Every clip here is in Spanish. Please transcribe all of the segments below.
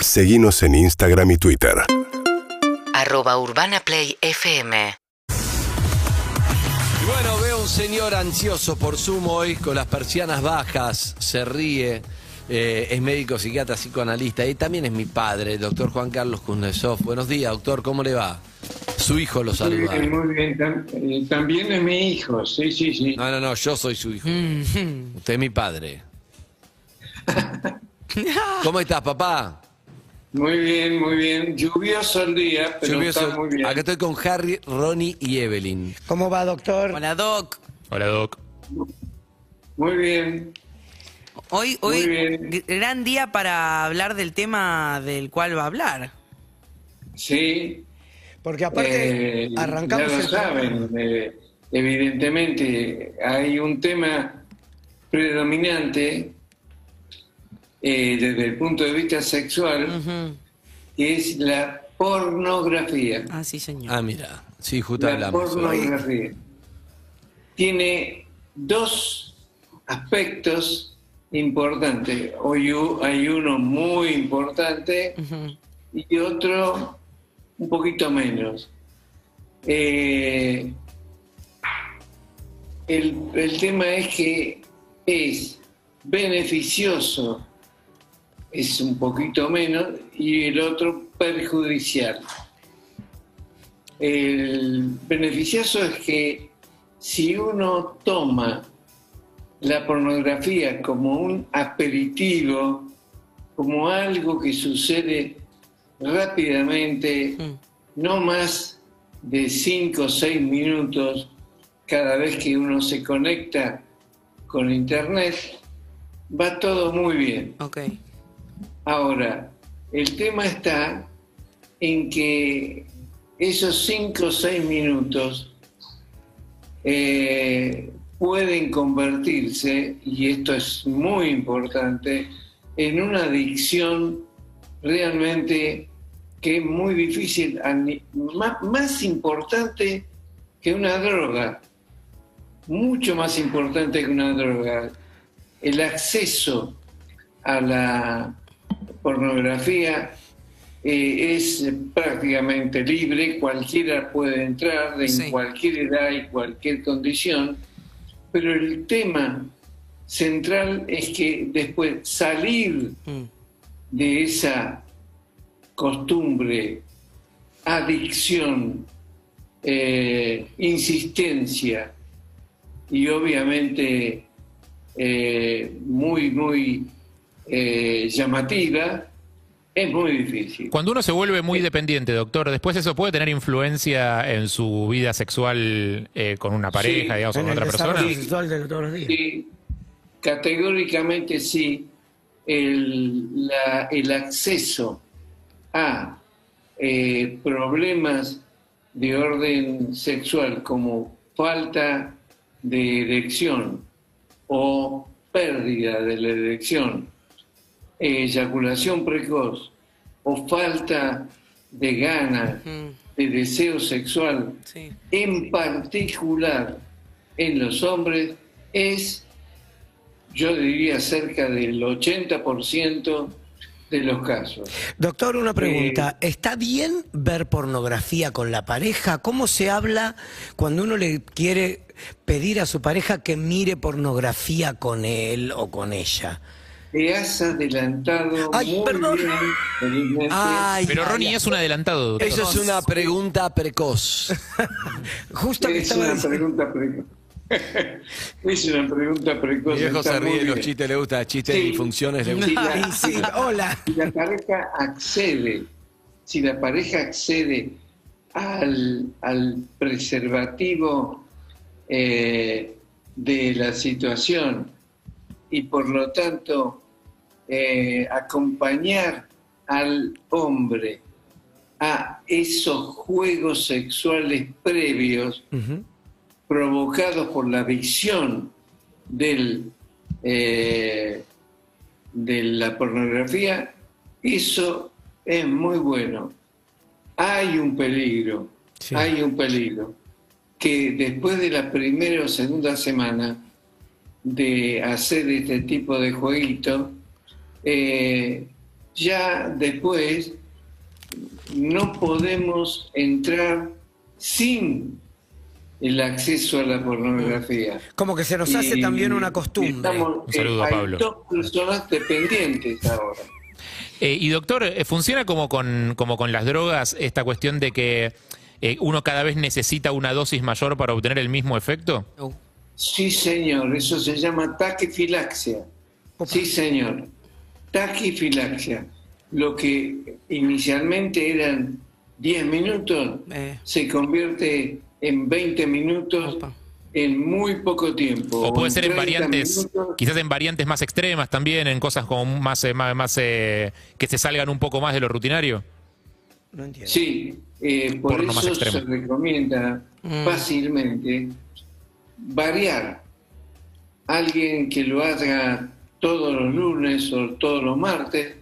Seguimos en Instagram y Twitter. Arroba Urbana Play FM. Y bueno, veo un señor ansioso por sumo hoy, con las persianas bajas, se ríe, eh, es médico, psiquiatra, psicoanalista y también es mi padre, el doctor Juan Carlos Kuznetsov. Buenos días, doctor, ¿cómo le va? Su hijo lo Muy saluda. bien, muy bien. Tam- eh, También es mi hijo, sí, sí, sí. No, no, no, yo soy su hijo. Usted es mi padre. ¿Cómo estás, papá? Muy bien, muy bien. Lluvioso el día, pero Lluvioso. está muy bien. Acá estoy con Harry, Ronnie y Evelyn. ¿Cómo va, doctor? Hola, Doc. Hola, Doc. Muy bien. Hoy, Muy hoy bien. gran día para hablar del tema del cual va a hablar. Sí. Porque aparte eh, arrancamos ya lo el saben, eh, evidentemente hay un tema predominante eh, desde el punto de vista sexual, que es la pornografía. Ah, sí, señor. Ah, mira. Sí, justo La hablamos. hoy. pornografía tiene dos aspectos importantes. Hoy hay uno muy importante y otro un poquito menos. Eh, el, el tema es que es beneficioso, es un poquito menos, y el otro perjudicial. El beneficioso es que si uno toma la pornografía como un aperitivo, como algo que sucede rápidamente, Mm. no más de 5 o 6 minutos cada vez que uno se conecta con internet, va todo muy bien. Ok. Ahora, el tema está en que esos 5 o 6 minutos eh, pueden convertirse, y esto es muy importante, en una adicción realmente que es muy difícil, más importante que una droga, mucho más importante que una droga. El acceso a la pornografía eh, es prácticamente libre, cualquiera puede entrar en Sí. cualquier edad y cualquier condición, pero el tema central es que después salir Mm. de esa costumbre, adicción, eh, insistencia y obviamente eh, muy, muy eh, llamativa, es muy difícil. Cuando uno se vuelve muy dependiente, doctor, después eso puede tener influencia en su vida sexual eh, con una pareja, Sí, digamos, con otra persona. desarrollo sexual de todos los días. Sí, categóricamente sí, el, la- el acceso a eh, problemas de orden sexual como falta de erección o pérdida de la erección, eyaculación precoz o falta de ganas, de deseo sexual, Sí. en particular en los hombres es, yo diría, cerca del 80% de los casos. Doctor, una pregunta. ¿Está bien ver pornografía con la pareja? ¿Cómo se habla cuando uno le quiere pedir a su pareja que mire pornografía con él o con ella? Te has adelantado Ay, muy perdón. bien. Ay, Pero Ronnie es un adelantado, doctor. Eso es una pregunta precoz. justo es una diciendo- pregunta precoz. es una pregunta precoz. Mi viejo se ríe de los chistes, le gusta chistes Sí. disfunciones, le gusta. Si la- sí, hola. si la pareja accede, si la pareja accede al, al preservativo eh, de la situación y por lo tanto eh, acompañar al hombre a esos juegos sexuales previos provocados por la visión del, eh, de la pornografía, eso es muy bueno. Hay un peligro, Sí. hay un peligro, que después de la primera o segunda semana de hacer este tipo de jueguito, eh, ya después no podemos entrar sin el acceso a la pornografía. Como que se nos hace Y- también una costumbre. estamos- Un saludo a hay Pablo. dos personas dependientes ahora. Eh, y doctor, eh, ¿funciona como con, como con las drogas esta cuestión de que eh, uno cada vez necesita una dosis mayor para obtener el mismo efecto? Uh, Sí, señor, eso se llama taquifilaxia. Sí, señor, taquifilaxia. Lo que inicialmente eran 10 minutos Eh. se convierte en 20 minutos Opa. en muy poco tiempo. O puede ser en 30 variantes, minutos. quizás en variantes más extremas también, en cosas como más, eh, más, más, eh, que se salgan un poco más de lo rutinario. No entiendo. Sí, eh, por Porno eso se recomienda Mm. fácilmente variar. Alguien que lo haga todos los lunes o todos los martes,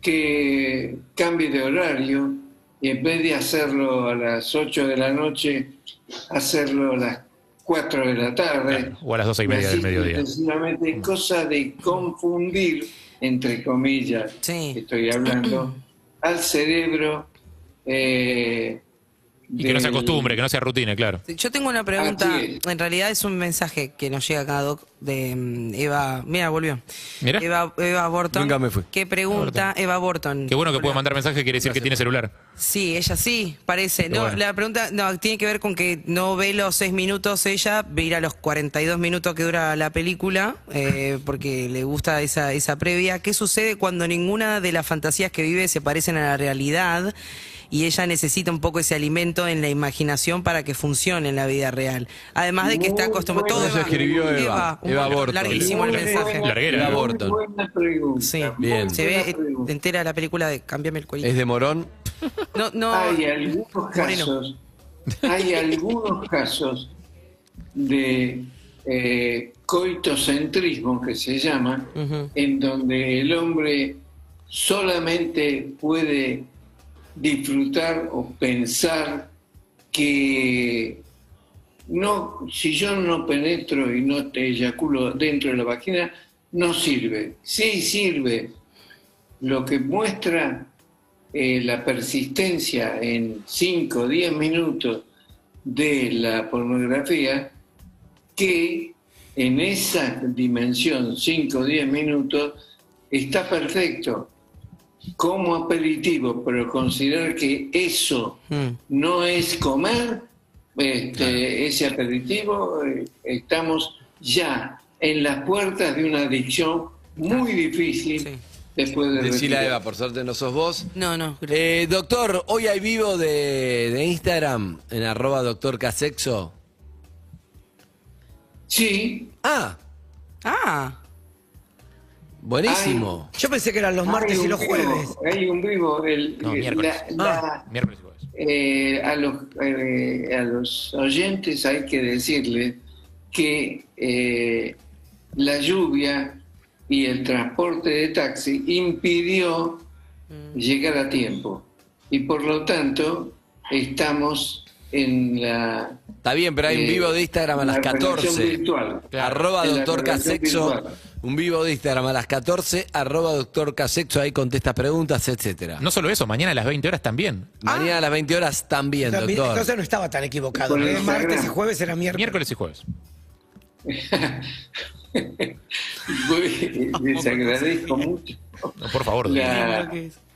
que cambie de horario y en vez de hacerlo a las 8 de la noche, hacerlo a las 4 de la tarde. O a las doce y media del mediodía. sucesivamente, cosa de confundir, entre comillas, Sí. estoy hablando, al cerebro. eh, Y que no se acostumbre, que no sea rutina, claro. Yo tengo una pregunta, es. en realidad es un mensaje que nos llega acá, Doc, de mm, Eva, mira, volvió. Mira. Eva, Eva Borton. Nunca me fui. Que pregunta, Eva Borton. Qué bueno que puede mandar mensaje, quiere decir que tiene celular. Sí, ella sí, parece. No, bueno. la pregunta no, tiene que ver con que no ve los seis minutos ella, ve ir a los 42 minutos que dura la película, eh, porque le gusta esa, esa previa. ¿Qué sucede cuando ninguna de las fantasías que vive se parecen a la realidad? Y ella necesita un poco ese alimento en la imaginación para que funcione en la vida real. Además de que está buena. todo Eso escribió Eva. un Eva Borton. Larguísimo el mensaje. buena- Larguera. Eva Borton. Sí, Bien. se ve pregunta. entera la película de Cambiame el cuello. ¿Es de Morón? No, no. Hay algunos Moreno. casos, hay algunos casos de eh, coitocentrismo que se llama, en donde el hombre solamente puede disfrutar o pensar que no, si yo no penetro y no te eyaculo dentro de la vagina, no sirve. Sí sirve. Lo que muestra eh, la persistencia en 5 o 10 minutos de la pornografía, que en esa dimensión, 5 o 10 minutos, está perfecto como aperitivo, pero considerar que eso Mm. no es comer este, ese aperitivo, eh, estamos ya en las puertas de una adicción muy difícil Sí. después de Decila. Eva, por suerte no sos vos. No, no. Eh, doctor, hoy hay vivo de, de Instagram en arroba doctor Casexo. Sí, Ah, Ah, buenísimo. Yo pensé que eran los martes y los vivo, jueves. Hay un vivo. El, No, la- miércoles. la- Miércoles y jueves. eh, a, los, eh, a los oyentes hay que decirles que eh, la lluvia y el transporte de taxi impidió llegar a tiempo y por lo tanto estamos en la Está bien, pero hay un eh, vivo de Instagram a las la relación 14. virtual. Arroba doctor Casexo. virtual. Un vivo de Instagram a las 14. Arroba doctor Casexo. Ahí contesta preguntas, etcétera. No solo eso, mañana a las 20 horas también. Mañana a las 20 horas también, También, doctor. Entonces no estaba tan equivocado. Instagram. martes y jueves era miércoles. Miércoles y jueves. Les agradezco mucho No, por favor, doctor. la,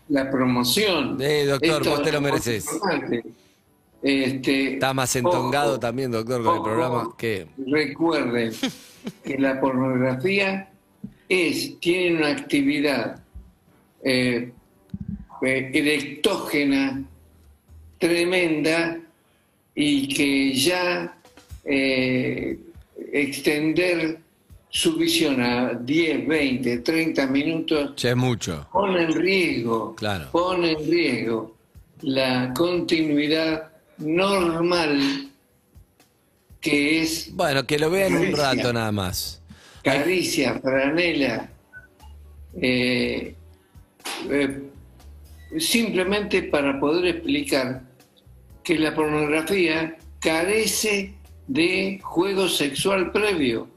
la promoción. Eh, doctor, Esto vos te lo mereces. Este, Está más entongado ojo, también, doctor, con el programa. que Recuerden que la pornografía es, tiene una actividad eh, eh, erectógena tremenda y que ya eh, extender su visión a 10, 20, 30 minutos es mucho. pone en riesgo, Claro. pone en riesgo la continuidad normal que es Bueno, que lo vean un rato nada más. Caricia, franela, eh, eh, simplemente para poder explicar que la pornografía carece de juego sexual previo.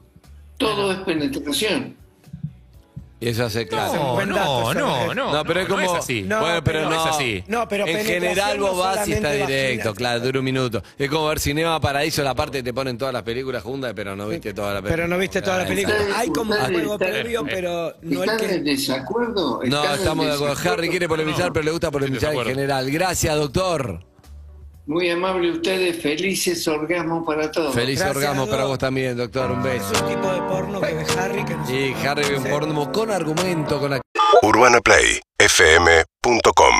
Todo es penetración. Eso hace claro. No, no, no, no, No, pero es no como. es así. No, bueno, pero pero no. no es así. No, pero en general no vos vas y está directo, vagina. claro, dura un minuto. Es como ver Cinema Paraíso, la parte que te ponen todas las películas juntas, pero no viste toda la película. Pero no viste toda la película. Hay como un juego previo, pero no el ¿Están en que. desacuerdo? No, ¿Están en estamos de acuerdo. Harry quiere polemizar, pero le gusta polemizar en general. Gracias, doctor. Muy amable ustedes, felices orgasmos para todos. Feliz Gracias, orgasmo para vos también, doctor. Un Es beso. un tipo de porno que ve Harry que no Y Harry ve un porno con argumento, con UrbanaPlayFM.com